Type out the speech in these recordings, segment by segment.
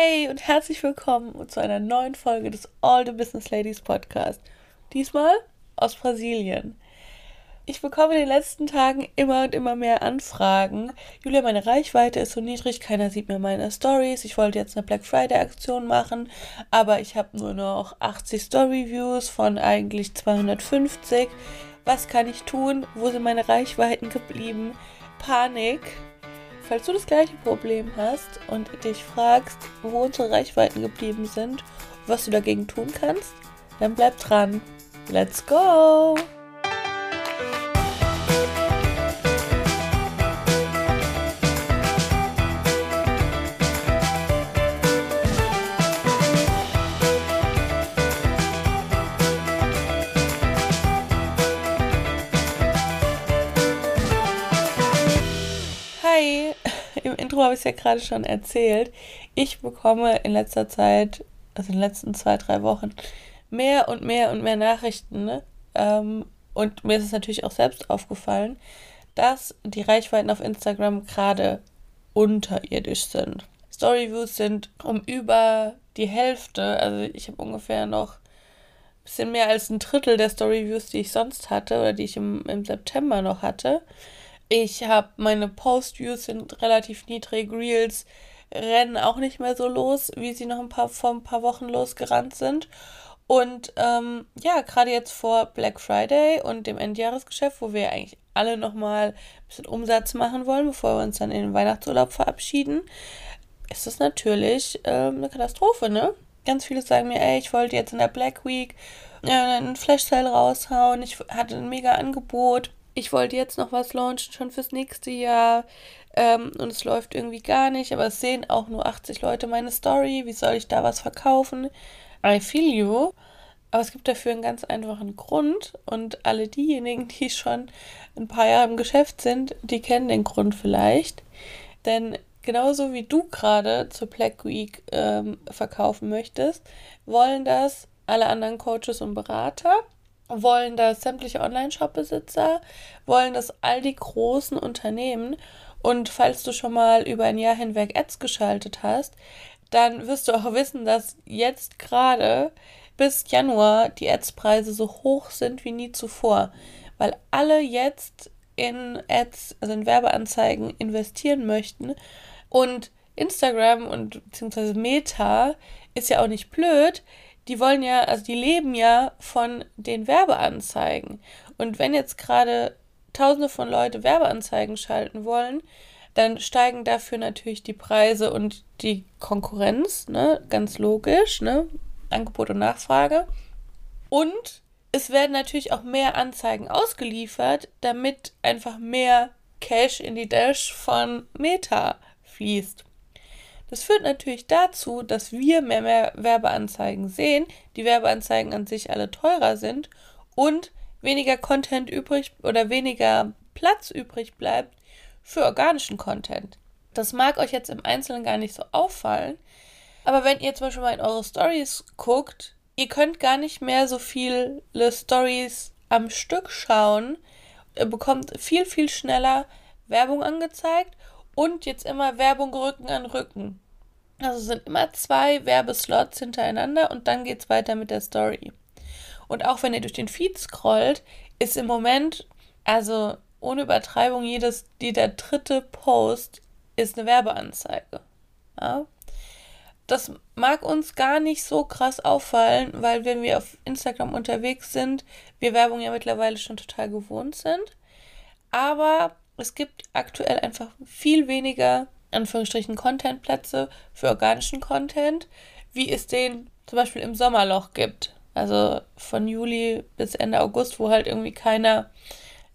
Hey und herzlich willkommen zu einer neuen Folge des All the Business Ladies Podcast. Diesmal aus Brasilien. Ich bekomme in den letzten Tagen immer und immer mehr Anfragen. Julia, meine Reichweite ist so niedrig, keiner sieht mir meine Stories. Ich wollte jetzt eine Black Friday Aktion machen, aber ich habe nur noch 80 Story Views von eigentlich 250. Was kann ich tun? Wo sind meine Reichweiten geblieben? Panik. Falls du das gleiche Problem hast und dich fragst, wo unsere Reichweiten geblieben sind und was du dagegen tun kannst, dann bleib dran. Let's go! Habe ich es ja gerade schon erzählt. Ich bekomme in letzter Zeit, also in den letzten zwei, drei Wochen, mehr und mehr und mehr Nachrichten. Ne? Ähm, und mir ist es natürlich auch selbst aufgefallen, dass die Reichweiten auf Instagram gerade unterirdisch sind. Storyviews sind um über die Hälfte, also ich habe ungefähr noch ein bisschen mehr als ein Drittel der Storyviews, die ich sonst hatte oder die ich im, im September noch hatte. Ich habe meine Post-Views sind relativ niedrig. Reels rennen auch nicht mehr so los, wie sie noch ein paar vor ein paar Wochen losgerannt sind. Und ähm, ja, gerade jetzt vor Black Friday und dem Endjahresgeschäft, wo wir eigentlich alle nochmal ein bisschen Umsatz machen wollen, bevor wir uns dann in den Weihnachtsurlaub verabschieden, ist das natürlich ähm, eine Katastrophe, ne? Ganz viele sagen mir, ey, ich wollte jetzt in der Black Week äh, einen Flash Sale raushauen, ich hatte ein mega Angebot ich wollte jetzt noch was launchen, schon fürs nächste Jahr. Ähm, und es läuft irgendwie gar nicht, aber es sehen auch nur 80 Leute meine Story. Wie soll ich da was verkaufen? I feel you. Aber es gibt dafür einen ganz einfachen Grund. Und alle diejenigen, die schon ein paar Jahre im Geschäft sind, die kennen den Grund vielleicht. Denn genauso wie du gerade zur Black Week ähm, verkaufen möchtest, wollen das alle anderen Coaches und Berater wollen das sämtliche Online-Shop-Besitzer, wollen das all die großen Unternehmen. Und falls du schon mal über ein Jahr hinweg Ads geschaltet hast, dann wirst du auch wissen, dass jetzt gerade bis Januar die Ads-Preise so hoch sind wie nie zuvor, weil alle jetzt in Ads, also in Werbeanzeigen investieren möchten. Und Instagram und beziehungsweise Meta ist ja auch nicht blöd, die wollen ja, also die leben ja von den Werbeanzeigen. Und wenn jetzt gerade tausende von Leute Werbeanzeigen schalten wollen, dann steigen dafür natürlich die Preise und die Konkurrenz, ne? Ganz logisch, ne? Angebot und Nachfrage. Und es werden natürlich auch mehr Anzeigen ausgeliefert, damit einfach mehr Cash in die Dash von Meta fließt. Das führt natürlich dazu, dass wir mehr, mehr Werbeanzeigen sehen, die Werbeanzeigen an sich alle teurer sind und weniger Content übrig oder weniger Platz übrig bleibt für organischen Content. Das mag euch jetzt im Einzelnen gar nicht so auffallen, aber wenn ihr zum Beispiel mal in eure Stories guckt, ihr könnt gar nicht mehr so viele Stories am Stück schauen, ihr bekommt viel, viel schneller Werbung angezeigt und jetzt immer Werbung Rücken an Rücken. Also sind immer zwei Werbeslots hintereinander und dann geht es weiter mit der Story. Und auch wenn ihr durch den Feed scrollt, ist im Moment, also ohne Übertreibung, jedes, jeder dritte Post ist eine Werbeanzeige. Ja? Das mag uns gar nicht so krass auffallen, weil wenn wir auf Instagram unterwegs sind, wir Werbung ja mittlerweile schon total gewohnt sind. Aber es gibt aktuell einfach viel weniger, Anführungsstrichen, Contentplätze für organischen Content, wie es den zum Beispiel im Sommerloch gibt. Also von Juli bis Ende August, wo halt irgendwie keiner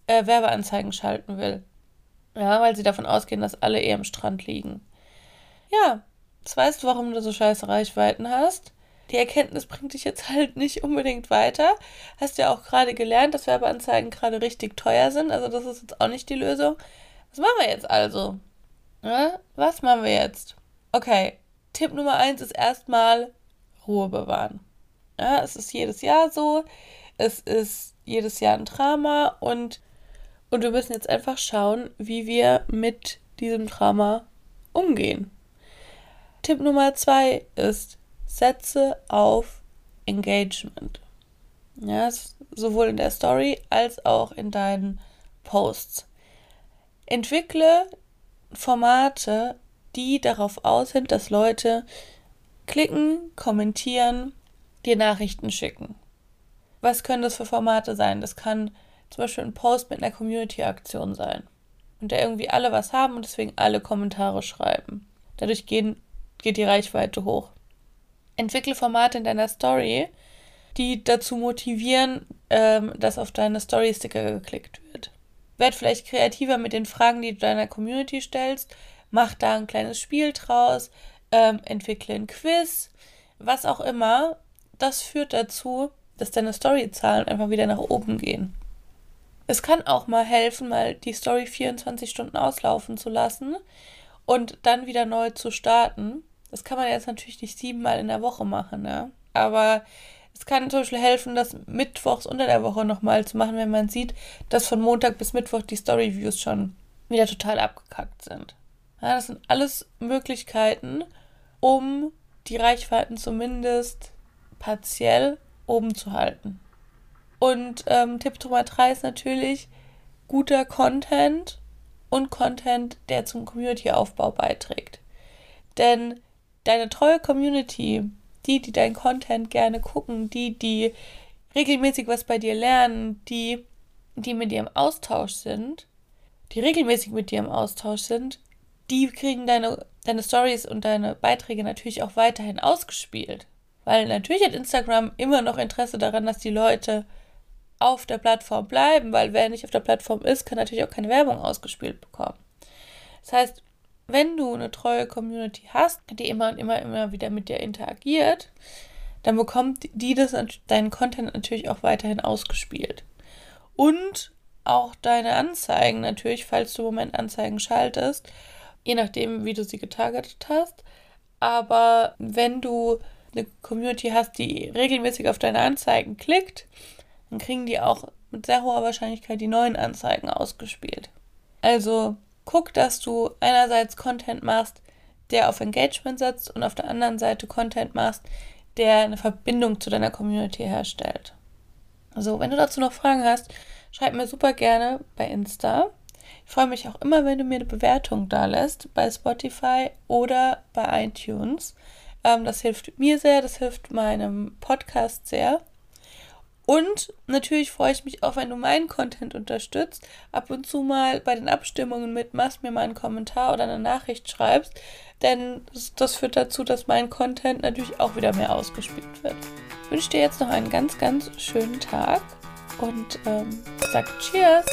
äh, Werbeanzeigen schalten will. Ja, weil sie davon ausgehen, dass alle eh am Strand liegen. Ja, jetzt weißt du, warum du so scheiße Reichweiten hast die Erkenntnis bringt dich jetzt halt nicht unbedingt weiter. Hast ja auch gerade gelernt, dass Werbeanzeigen gerade richtig teuer sind. Also das ist jetzt auch nicht die Lösung. Was machen wir jetzt also? Ja, was machen wir jetzt? Okay, Tipp Nummer eins ist erstmal Ruhe bewahren. Ja, es ist jedes Jahr so. Es ist jedes Jahr ein Drama und, und wir müssen jetzt einfach schauen, wie wir mit diesem Drama umgehen. Tipp Nummer zwei ist, setze auf Engagement. Ja, sowohl in der Story als auch in deinen Posts. Entwickle Formate, die darauf aus sind, dass Leute klicken, kommentieren, dir Nachrichten schicken. Was können das für Formate sein? Das kann zum Beispiel ein Post mit einer Community-Aktion sein. Und der irgendwie alle was haben und deswegen alle Kommentare schreiben. Dadurch gehen, geht die Reichweite hoch. Entwickle Formate in deiner Story, die dazu motivieren, ähm, dass auf deine Story-Sticker geklickt wird. Werd vielleicht kreativer mit den Fragen, die du deiner Community stellst. Mach da ein kleines Spiel draus. Ähm, entwickle ein Quiz. Was auch immer. Das führt dazu, dass deine Story-Zahlen einfach wieder nach oben gehen. Es kann auch mal helfen, mal die Story 24 Stunden auslaufen zu lassen und dann wieder neu zu starten. Das kann man jetzt natürlich nicht siebenmal in der Woche machen, ne? Aber es kann zum Beispiel helfen, das mittwochs unter der Woche nochmal zu machen, wenn man sieht, dass von Montag bis Mittwoch die Story-Views schon wieder total abgekackt sind. Ja, das sind alles Möglichkeiten, um die Reichweiten zumindest partiell oben zu halten. Und ähm, Tipp Nummer 3 ist natürlich guter Content und Content, der zum Community-Aufbau beiträgt. Denn deine treue Community, die, die deinen Content gerne gucken, die, die regelmäßig was bei dir lernen, die, die mit dir im Austausch sind, die regelmäßig mit dir im Austausch sind, die kriegen deine, deine Stories und deine Beiträge natürlich auch weiterhin ausgespielt. Weil natürlich hat Instagram immer noch Interesse daran, dass die Leute auf der Plattform bleiben, weil wer nicht auf der Plattform ist, kann natürlich auch keine Werbung ausgespielt bekommen. Das heißt, wenn du eine treue Community hast, die immer und immer, immer wieder mit dir interagiert, dann bekommt die das, deinen Content natürlich auch weiterhin ausgespielt. Und auch deine Anzeigen natürlich, falls du im Moment Anzeigen schaltest, je nachdem, wie du sie getargetet hast. Aber wenn du eine Community hast, die regelmäßig auf deine Anzeigen klickt, dann kriegen die auch mit sehr hoher Wahrscheinlichkeit die neuen Anzeigen ausgespielt. Also guck, dass du einerseits Content machst, der auf Engagement setzt und auf der anderen Seite Content machst, der eine Verbindung zu deiner Community herstellt. Also, wenn du dazu noch Fragen hast, schreib mir super gerne bei Insta. Ich freue mich auch immer, wenn du mir eine Bewertung da lässt bei Spotify oder bei iTunes. Ähm, das hilft mir sehr, das hilft meinem Podcast sehr. Und natürlich freue ich mich auch, wenn du meinen Content unterstützt, ab und zu mal bei den Abstimmungen mitmachst, mir mal einen Kommentar oder eine Nachricht schreibst, denn das, das führt dazu, dass mein Content natürlich auch wieder mehr ausgespielt wird. Ich wünsche dir jetzt noch einen ganz, ganz schönen Tag und ähm, sag Cheers!